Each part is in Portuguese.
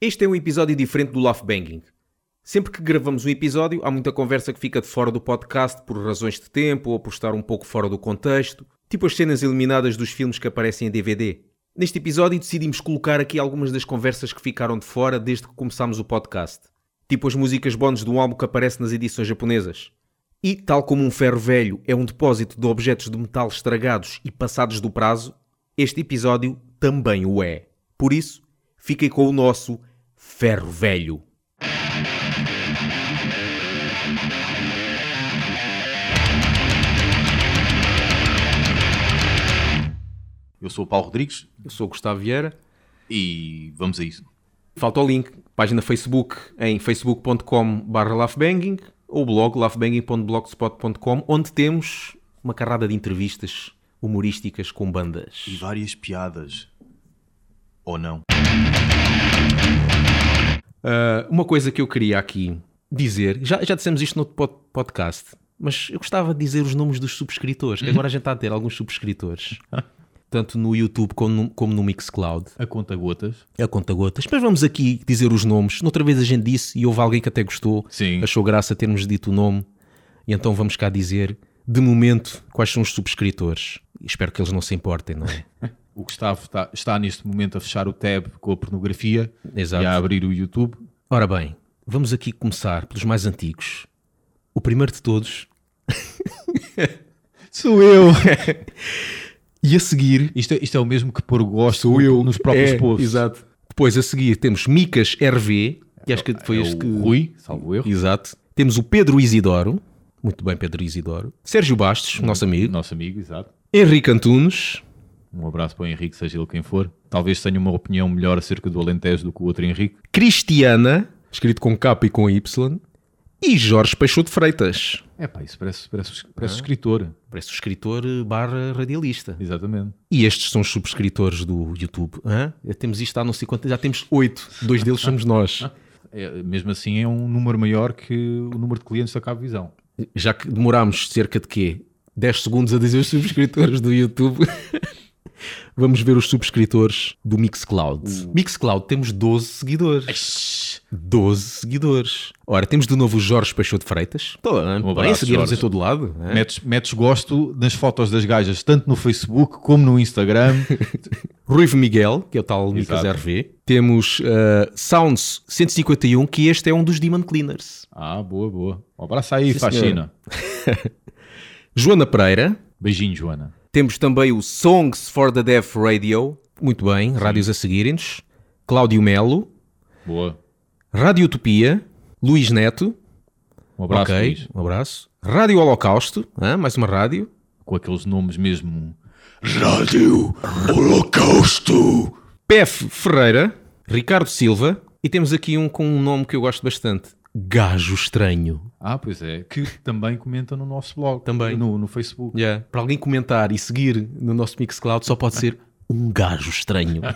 Este é um episódio diferente do Love Banging. Sempre que gravamos um episódio, há muita conversa que fica de fora do podcast por razões de tempo ou por estar um pouco fora do contexto, tipo as cenas eliminadas dos filmes que aparecem em DVD. Neste episódio decidimos colocar aqui algumas das conversas que ficaram de fora desde que começámos o podcast, tipo as músicas bónus do álbum que aparece nas edições japonesas. E, tal como um ferro velho é um depósito de objetos de metal estragados e passados do prazo, este episódio também o é. Por isso, fiquem com o nosso ferro velho. Eu sou o Paulo Rodrigues Eu sou o Gustavo Vieira. e vamos a isso. Falta o link, página Facebook em facebook.com.br laughbanging ou blog laughbanging.blogspot.com onde temos uma carrada de entrevistas humorísticas com bandas. E várias piadas. Ou não. Ah, uma coisa que eu queria aqui dizer, já, já dissemos isto no pod- podcast, mas eu gostava de dizer os nomes dos subscritores, que agora a gente está a ter alguns subscritores, tanto no YouTube como no, como no Mixcloud. A conta gotas. A conta gotas. Mas vamos aqui dizer os nomes. Noutra vez a gente disse e houve alguém que até gostou, Sim. achou graça termos dito o nome, e então vamos cá dizer, de momento, quais são os subscritores. Espero que eles não se importem, não é? O Gustavo está, está neste momento a fechar o tab com a pornografia Exato. e a abrir o YouTube. Ora bem, vamos aqui começar pelos mais antigos. O primeiro de todos. Sou eu! E a seguir. isto, é, isto é o mesmo que pôr gosto no- nos próprios é, posts. Exato. Depois a seguir temos Micas RV, que acho que foi É este o que. Rui, salvo erro. Exato. Temos o Pedro Isidoro. Muito bem, Pedro Isidoro. Sérgio Bastos, nosso amigo. Nosso amigo, exato. Henrique Antunes. Um abraço para o Henrique, seja ele quem for. Talvez tenha uma opinião melhor acerca do Alentejo do que o outro Henrique. Cristiana, escrito com K e com Y. E Jorge Peixoto Freitas. É pá, isso parece, parece, parece escritor. Parece escritor eh, barra radialista. Exatamente. E estes são os subscritores do YouTube. Hã? Já temos isto há não sei quanto, já temos oito. Dois deles somos nós. É, mesmo assim é um número maior que o número de clientes da Cabo Visão. Já que demorámos cerca de quê? 10 segundos a dizer os subscritores do YouTube. Vamos ver os subscritores do Mixcloud. Mixcloud temos 12 seguidores. 12 seguidores. Ora, temos de novo o Jorge Peixoto Freitas. Estou Um bem, seguimos em todo lado. hã? Metes, metes gosto nas fotos das gajas, tanto no Facebook como no Instagram. Ruivo Miguel, que é o tal Micas. RV. Temos uh, Sounds 151, que este é um dos Demon Cleaners. ah, boa, boa. Um abraço aí, Sim, Faxina. Joana Pereira. Beijinho, Joana. Temos também o Songs for the Deaf Radio. Muito bem, rádios a seguirem-nos. Cláudio Melo. Boa. Rádio Utopia. Luís Neto. Um abraço, ok, Luís. um abraço. Rádio Holocausto. hã? mais uma rádio. Com aqueles nomes mesmo. Rádio Holocausto. PF Ferreira. Ricardo Silva. E temos aqui um com um nome que eu gosto bastante. Gajo Estranho. Ah, pois é. Que também comenta no nosso blog. Também. No, no Facebook. Yeah. Para alguém comentar e seguir no nosso Mixcloud só pode ser um gajo estranho.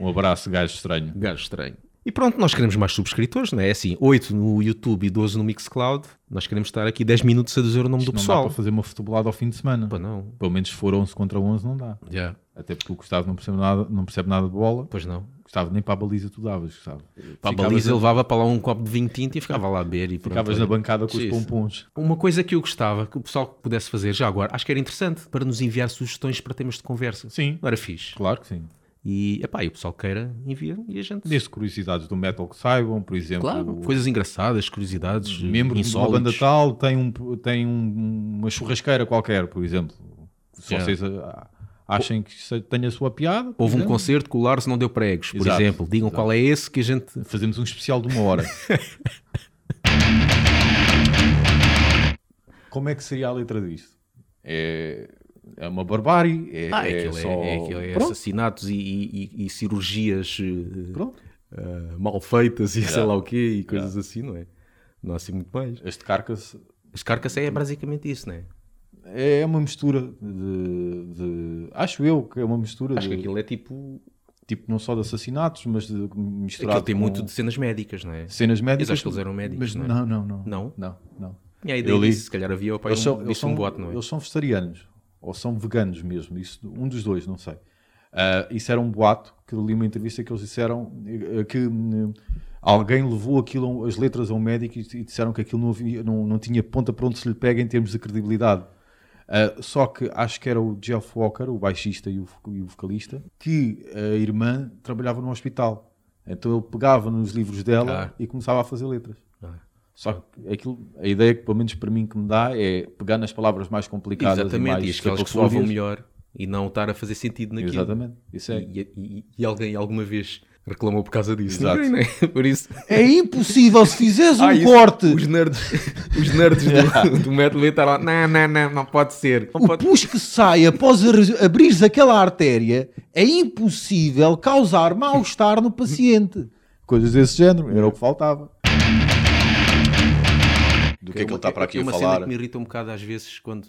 Um abraço, gajo estranho. gajo estranho. E pronto, nós queremos mais subscritores, não é? É assim, 8 no YouTube e 12 no Mixcloud. Nós queremos estar aqui 10 minutos a dizer o nome do Não dá pessoal. para fazer uma futebolada ao fim de semana. Pá, não. Pelo menos se for 11 contra 11 não dá. Yeah. Até porque o Gustavo não percebe nada, não percebe nada de bola. Pois não. Gustavo, nem para a baliza tu davas, Gustavo. Para a baliza na- levava para lá um copo de vinho tinto e ficava lá a beber. E pronto. Ficavas na bancada com os pompons. Uma coisa que eu gostava que o pessoal pudesse fazer já agora, acho que era interessante para nos enviar sugestões para temas de conversa. Sim. Não era fixe. Claro que sim. E, epá, e o pessoal queira, envia e a gente. Desde curiosidades do metal que saibam, por exemplo. Claro, coisas engraçadas, curiosidades, membro de uma banda tal tem, um, tem um- uma churrasqueira qualquer, por exemplo. Se Yeah. vocês achem que tenha a sua piada, Houve um concerto que o Lars não deu pregos, por Exato, exemplo. Digam qual é esse que a gente. fazemos um especial de uma hora. Como é que seria a letra disto? É, é uma barbárie? É, Ah, é, é aquilo, é, só... é, é assassinatos e, e- e cirurgias eh, mal feitas e sei lá o quê e coisas assim, não é? Não há assim muito mais. Este carcass As carcas é basicamente isso, não é? É uma mistura de, de- Acho eu que é uma mistura Acho de, que aquilo é tipo. tipo não só de assassinatos, mas de misturado Aquilo tem com muito de cenas médicas, não é? cenas médicas. Mas acho que eles eram médicos, mas não é? não, não, não. Não? Não. E a ideia Eu li. se calhar havia o pai Eles um, são, eles, disse são, um boato, não é? eles são vegetarianos ou são veganos mesmo, isso, um dos dois, não sei. Uh, isso era um boato, que eu li uma entrevista que eles disseram uh, que uh, alguém levou aquilo, as letras a um médico e, e disseram que aquilo não, havia, não, não tinha ponta para onde se lhe pega em termos de credibilidade. Uh, só que acho que era o Jeff Walker, o baixista e o, e o, vocalista, que a irmã trabalhava no hospital. Então ele pegava nos livros dela ah. e começava a fazer letras. Ah. Só que aquilo, a ideia que, pelo menos para mim, que me dá é pegar nas palavras mais complicadas Exatamente, e, mais e que elas melhor e não estar a fazer sentido naquilo. Exatamente, isso é. E, e, e alguém alguma vez reclamou por causa disso. Exato. Ninguém, né? Por isso. É impossível se fizeres um ah, corte. Os nerds, os nerds do, do metal estar lá. Não, não, não, não pode ser. Não o pode... pus que sai após abrires aquela artéria é impossível causar mal-estar no paciente. Coisas desse género, era o que faltava. Do que é, que ele está para aqui é a falar. uma cena que me irrita um bocado às vezes quando,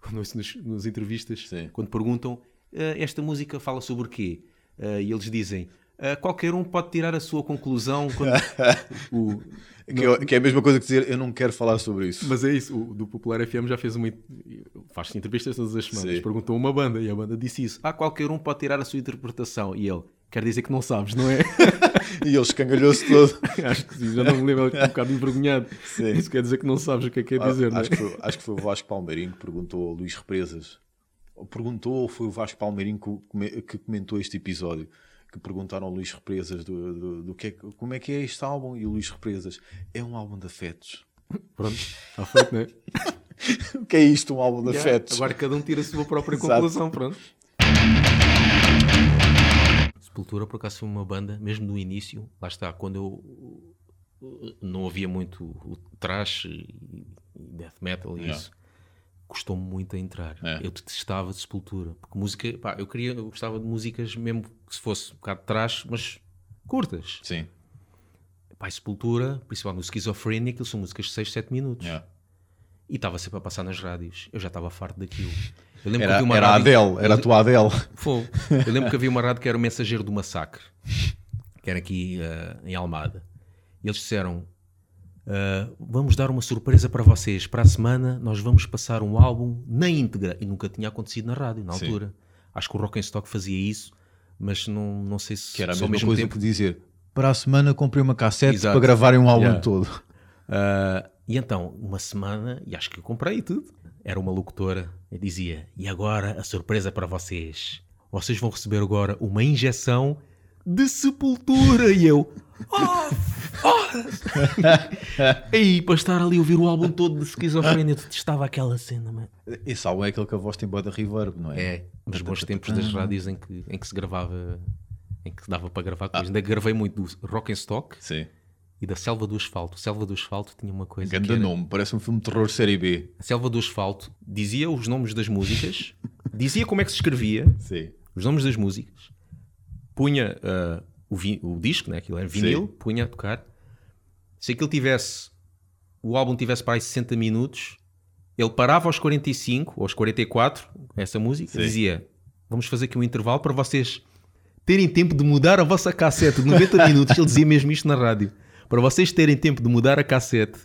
quando ouço nos, nos entrevistas, Sim. quando perguntam uh, esta música fala sobre o quê? Uh, e eles dizem Uh, qualquer um pode tirar a sua conclusão. Quando, o, que, é, que, é, a mesma coisa que dizer eu não quero falar sobre isso. Mas é isso, o do Popular FM já fez uma. faz entrevistas todas as semanas. Sim. Perguntou uma banda e a banda disse isso. Ah, qualquer um pode tirar a sua interpretação. E ele, quer dizer que não sabes, não é? e ele escangalhou-se todo. acho que sim, já não me lembro, um bocado envergonhado. Sim. Isso quer dizer que não sabes o que é que quer ah, dizer, acho, é? que foi, acho que foi o Vasco Palmeirinho que perguntou ao Luís Represas. Perguntou ou foi o Vasco Palmeirinho que comentou este episódio? Que perguntaram ao Luís Represas do, do, do que é, como é que é este álbum e o Luís Represas é um álbum de afetos. Pronto, está feito, não é? o que é isto, um álbum de yeah, afetos? Agora cada um tira a sua própria conclusão, pronto. Sepultura, por acaso, foi uma banda, mesmo no início, lá está, quando eu não havia muito o trash e death metal e yeah. isso custou-me muito a entrar. É. Eu detestava de Sepultura, porque música, pá, eu queria, eu gostava de músicas mesmo que se fosse um bocado de trás, mas curtas. Sim. Pá, Sepultura, principalmente no Schizophrenia, aquilo são músicas de 6, 7 minutos. É. E estava sempre a passar nas rádios. Eu já estava farto daquilo. Eu lembro era, que havia uma era rádio... a Adele, era a tua Adele. Foi. Eu lembro que havia uma rádio que era o Mensageiro do Massacre, que era aqui uh, em Almada. E eles disseram: Uh, vamos dar uma surpresa para vocês. Para a semana nós vamos passar um álbum na íntegra. E nunca tinha acontecido na rádio, na altura. Sim. Acho que o Rock Stock fazia isso, mas não, não sei se... Que era a mesma coisa tempo... que dizer, para a semana comprei uma cassete Exato. para gravarem um álbum yeah. todo. Uh, e então, uma semana, e acho que eu comprei tudo. Era uma locutora e dizia, e agora a surpresa para vocês. Vocês vão receber agora uma injeção de sepultura. E eu, oh, oh. e para estar ali a ouvir o álbum todo de esquizofrenia, eu detestava aquela cena, mano. Esse álbum é aquele que a voz tem boa da reverb, não é? É, nos bons tempos das rádios em que, em que se gravava, em que dava para gravar coisas. Ah. Ainda gravei muito do Rock and Stock. Sim. E da Selva do Asfalto. Selva do Asfalto tinha uma coisa. Grande era... nome, parece um filme de terror série B. A Selva do Asfalto dizia os nomes das músicas, dizia como é que se escrevia, Sim. os nomes das músicas, punha uh, o, vi, o disco, né? aquilo era vinil, Sim. punha a tocar. Se aquilo tivesse, o álbum tivesse para aí 60 minutos, ele parava aos 45 ou aos 44, essa música, Sim. dizia: Vamos fazer aqui um intervalo para vocês terem tempo de mudar a vossa cassete de 90 minutos. Ele dizia mesmo isto na rádio. Para vocês terem tempo de mudar a cassete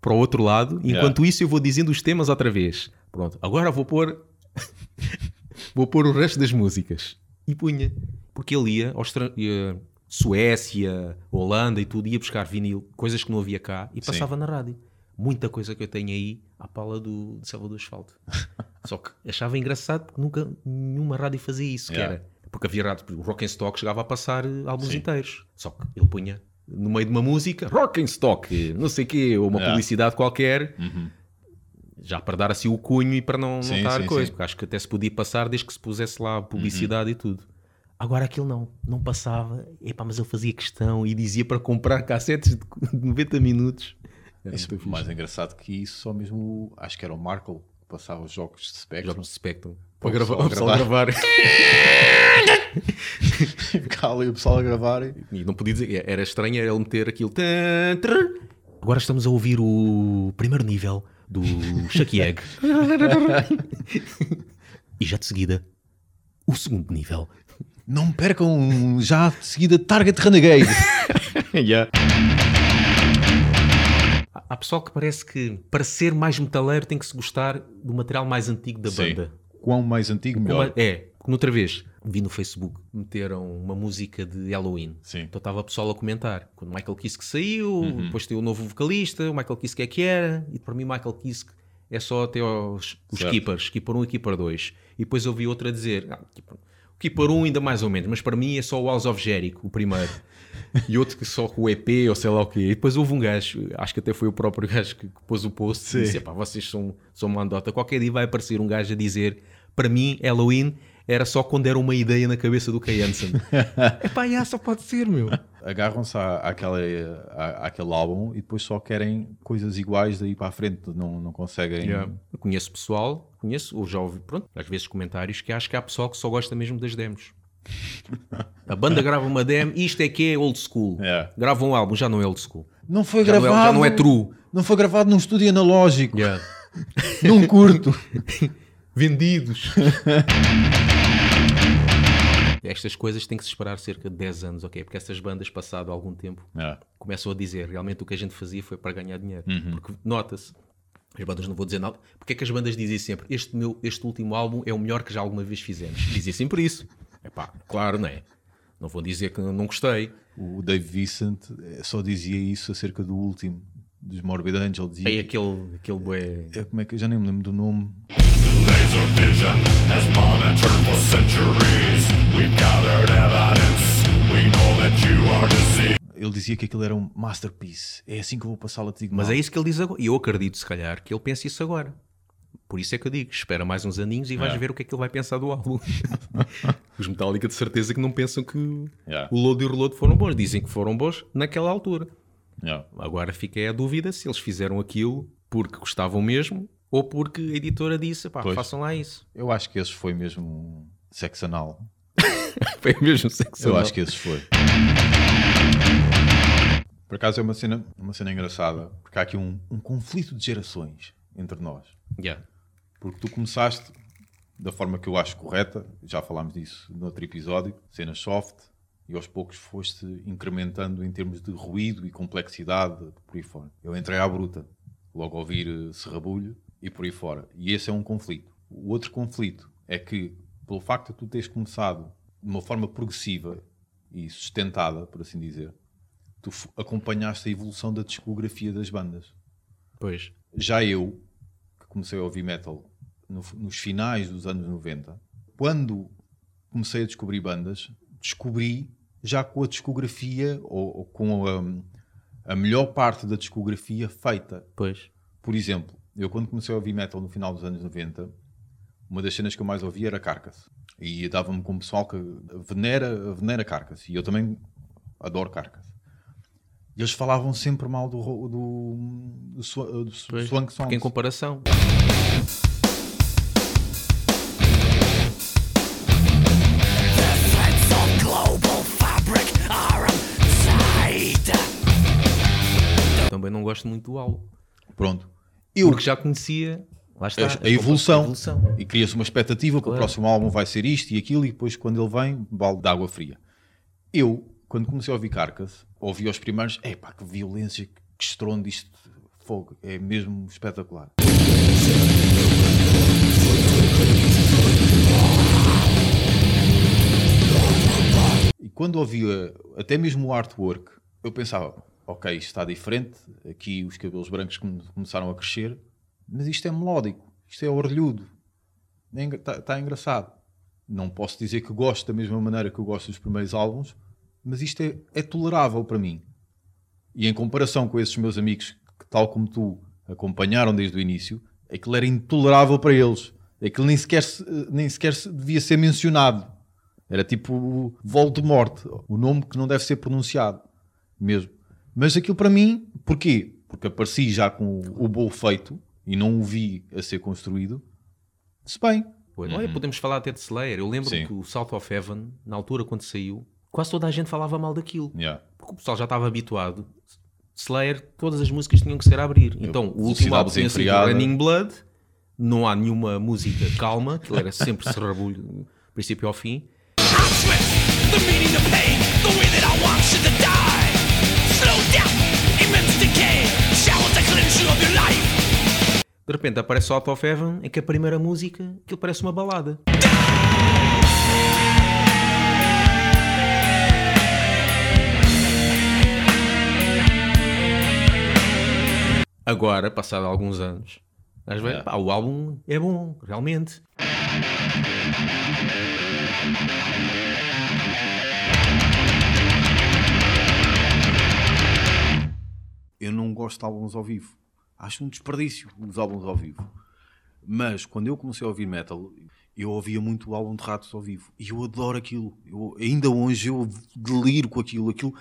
para o outro lado, enquanto yeah. isso eu vou dizendo os temas outra vez. Pronto, agora vou pôr. vou pôr o resto das músicas. E punha porque ele ia, Austra... ia Suécia, Holanda e tudo, ia buscar vinil, coisas que não havia cá, e passava Sim. na rádio. Muita coisa que eu tenho aí à pala do, de Selva do Asfalto. Só que achava engraçado porque nunca nenhuma rádio fazia isso, yeah. era. Porque havia rádio, o Rock and Stock chegava a passar eh, álbuns Sim. inteiros. Só que ele punha no meio de uma música, Rock and Stock, não sei o quê, ou uma yeah. publicidade qualquer. Uhum já para dar assim o cunho e para não, sim, não dar coisa, sim. porque acho que até se podia passar desde que se pusesse lá publicidade uhum. e tudo. Agora aquilo não, não passava. Epá, mas eu fazia questão e dizia para comprar cassetes de 90 minutos. Isso, mais engraçado que isso, só mesmo, acho que era o Markle que passava os jogos de Spectrum. Jogos de Spectrum. Para, para gravar, o pessoal a gravar. Ali o pessoal a gravar. E não podia dizer, era estranho era ele meter aquilo. Agora estamos a ouvir o primeiro nível do Chucky Egg. e já de seguida, o segundo nível. Não percam já de seguida Target Renegade. yeah. Há pessoal que parece que para ser mais metaleiro tem que se gostar do material mais antigo da Sim. banda. Quão mais antigo, melhor. É, Porque noutra vez vi no Facebook meteram uma música de Halloween. Sim. Então estava o pessoal a comentar. Quando o Michael Kiske saiu, depois tem o novo vocalista, o Michael Kiske é que era, e para mim o Michael Kiske é só até os Certo. Keepers, Keeper 1 e Keeper 2. E depois eu vi outra a dizer, ah, O Keeper 1 ainda mais ou menos, mas para mim é só o House of Jericho, o primeiro. e outro que só com o EP ou sei lá o quê. E depois houve um gajo, acho que até foi o próprio gajo que, que pôs o post, e disse, pá, vocês são, são uma andota. Qualquer dia vai aparecer um gajo a dizer, para mim, Halloween era só quando era uma ideia na cabeça do Kay Hansen. é pá, só pode ser, meu. Agarram-se à, àquela, à, àquele álbum e depois só querem coisas iguais daí para a frente. Não, não conseguem. Eu conheço pessoal, conheço, ou já ouvi, pronto, às vezes comentários, que acho que há pessoal que só gosta mesmo das demos. A banda grava uma demo, isto é que é old school. É. Grava um álbum, já não é old school. Não foi Já não é- gravado. já não é true. Não foi gravado num estúdio analógico. Num curto. Vendidos. Estas coisas têm que se esperar cerca de 10 anos, ok? Porque essas bandas, passado algum tempo, É. começam a dizer realmente o que a gente fazia foi para ganhar dinheiro. Uhum. Porque nota-se, as bandas não vou dizer nada, porque é que as bandas dizem sempre este, meu, este último álbum é o melhor que já alguma vez fizemos? Dizem sempre isso. É pá, claro, não é? Não vou dizer que não gostei. O Dave Vicent eh, só dizia isso acerca do último, dos Morbid Angel. Dizia que- aquele, aquele bué... é, como é que eu já nem me lembro do nome. Ele dizia que aquilo era um masterpiece. É assim que eu vou passá-lo a te digo. Mas mal. é isso que ele diz agora. E eu acredito, se calhar, que ele pensa isso agora. Por isso é que eu digo, espera mais uns aninhos e vais É. ver o que é que ele vai pensar do álbum. Os Metallica de certeza que não pensam que Yeah. o Load e o Reload foram bons. Dizem que foram bons naquela altura. Yeah. Agora fica a dúvida se eles fizeram aquilo porque gostavam mesmo ou porque a editora disse, pá, Pois. façam lá isso. Eu acho que esse foi mesmo sexo anal. Foi mesmo sexo. Eu acho que esse foi. Por acaso é uma cena, uma cena engraçada, porque há aqui um, um conflito de gerações entre nós. Yeah. Porque tu começaste da forma que eu acho correta, já falámos disso no outro episódio, cenas soft, e aos poucos foste incrementando em termos de ruído e complexidade por aí fora. Eu entrei à bruta, logo a ouvir eh, serrabulho e por aí fora. E esse é um conflito. O outro conflito é que, pelo facto de tu teres começado de uma forma progressiva e sustentada, por assim dizer, tu acompanhaste a evolução da discografia das bandas. Pois. Já eu, que comecei a ouvir metal no- nos finais dos anos 90, quando comecei a descobrir bandas, descobri já com a discografia ou, ou com a, a melhor parte da discografia feita. Pois. Por exemplo, eu quando comecei a ouvir metal no final dos anos 90, uma das cenas que eu mais ouvia era Carcass. E dava-me com o pessoal que venera, venera Carcass. E eu também adoro Carcass. E eles falavam sempre mal do, do, do, do Pois. Swank Porque Songs. em comparação. Também não gosto muito do álbum. Pronto. Eu, Porque já conhecia. Lá está. a, a evolução. A evolução. E cria-se uma expectativa que o Claro. próximo álbum vai ser isto e aquilo, e depois quando ele vem, balde de água fria. Eu, quando comecei a ouvir Carcass, ouvi os primeiros, epá, que violência, que estrondo isto, fogo, é mesmo espetacular. E quando ouvia até mesmo o artwork, eu pensava, ok, isto está diferente, aqui os cabelos brancos come- começaram a crescer, mas isto é melódico, isto é orelhudo, está engraçado. Não posso dizer que gosto da mesma maneira que eu gosto dos primeiros álbuns, mas isto é, é tolerável para mim. E em comparação com esses meus amigos que, tal como tu, acompanharam desde o início, aquilo era intolerável para eles. Aquilo nem sequer, se- nem sequer se devia ser mencionado. Era tipo Voldemort, o nome que não deve ser pronunciado mesmo. Mas aquilo para mim, porquê? Porque apareci já com o, o bolo feito e não o vi a ser construído. Se bem. Olha, podemos falar até de Slayer. Eu lembro Sim. que o South of Heaven, na altura quando saiu, quase toda a gente falava mal daquilo. yeah. Porque o pessoal já estava habituado. Slayer, todas as músicas tinham que ser a abrir. Então, o último álbum tinha sido. Running Blood. Não há nenhuma música calma. Aquilo era sempre serrabulho, princípio ao fim. Die. De repente aparece Out of Heaven, em que a primeira música, aquilo parece uma balada. Agora, passado alguns anos, às vezes, pá, o álbum é bom, realmente. Eu não gosto de álbuns ao vivo. Acho um desperdício os álbuns ao vivo. Mas quando eu comecei a ouvir metal, eu ouvia muito o álbum de Ratos ao vivo. E eu adoro aquilo. Eu, ainda hoje eu deliro com aquilo. aquilo.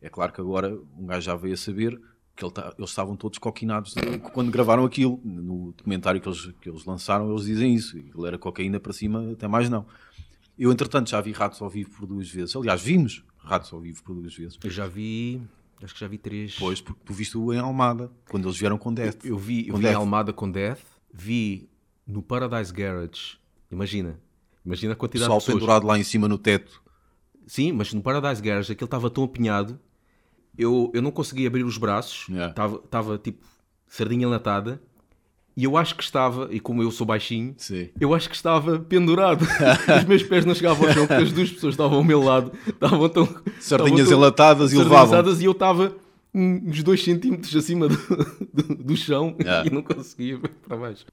É claro que agora um gajo já veio a saber que ele tá- eles estavam todos coquinados quando gravaram aquilo. No documentário que eles, que eles lançaram, eles dizem isso. Ele era cocaína para cima, até mais não. Eu, entretanto, já vi Ratos ao vivo por duas vezes. Aliás, vimos Ratos ao vivo por duas vezes. Eu já vi, acho que já vi três. Pois, porque tu viste-o em Almada, quando eles vieram com Death. Eu vi, eu vi em. Almada com Death, vi no Paradise Garage. Imagina, imagina a O quantidade pessoal de pessoas. pendurado lá em cima no teto. Sim, mas no Paradise Garage aquele estava tão apinhado, eu, eu não conseguia abrir os braços, Yeah. estava estava tipo sardinha latada, e eu acho que estava, e como eu sou baixinho, Sim. eu acho que estava pendurado. os meus pés não chegavam ao chão porque as duas pessoas estavam ao meu lado, estavam tão. Sardinhas tão- enlatadas e levavam. e eu estava uns 2 centímetros acima do, do, do chão Yeah. e não conseguia ver para baixo.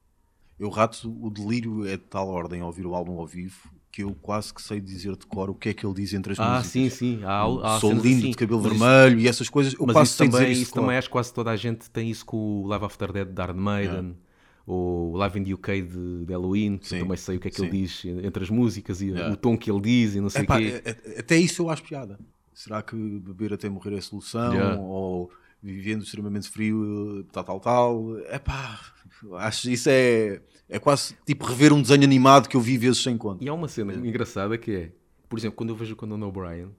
Eu rato, o delírio é de tal ordem ao ouvir o álbum ao vivo que eu quase que sei dizer de cor o que é que ele diz entre as Ah, músicas. sim, sim. Há, há Sou lindo assim. de cabelo Mas isso- vermelho e essas coisas. Eu Mas quase isso sei também, dizer isso isso também acho que quase toda a gente tem isso com o Live After Dead de Iron Maiden, ou o Live in the UK de, de Halloween, que eu Sim, também sei o que é que ele sim. diz entre as músicas e Yeah. o tom que ele diz e não sei o quê. é- é- até isso eu acho piada. Será que beber até morrer é solução? Yeah. Ou vivendo extremamente frio, tal, tal, tal? Epá, acho isso é, é quase tipo rever um desenho animado que eu vi vezes sem conta. E há uma cena engraçada que é, por exemplo, quando eu vejo o Conan O'Brien,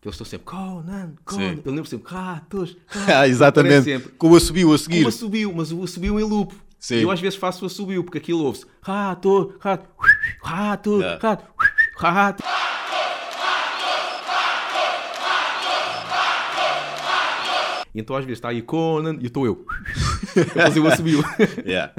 que eles estão sempre Conan, Conan, Sim. eu lembro sempre ratos, ratos, Ah, aparece exatamente. sempre. Com o assobio a seguir. Como assobiu, mas o assobio em loop. Sim. E eu às vezes faço o assobio, porque aquilo ouve-se rato, rato, rato, Yeah. rato, rato. Então às vezes está aí Conan e eu estou eu a fazer o assobio. Yeah.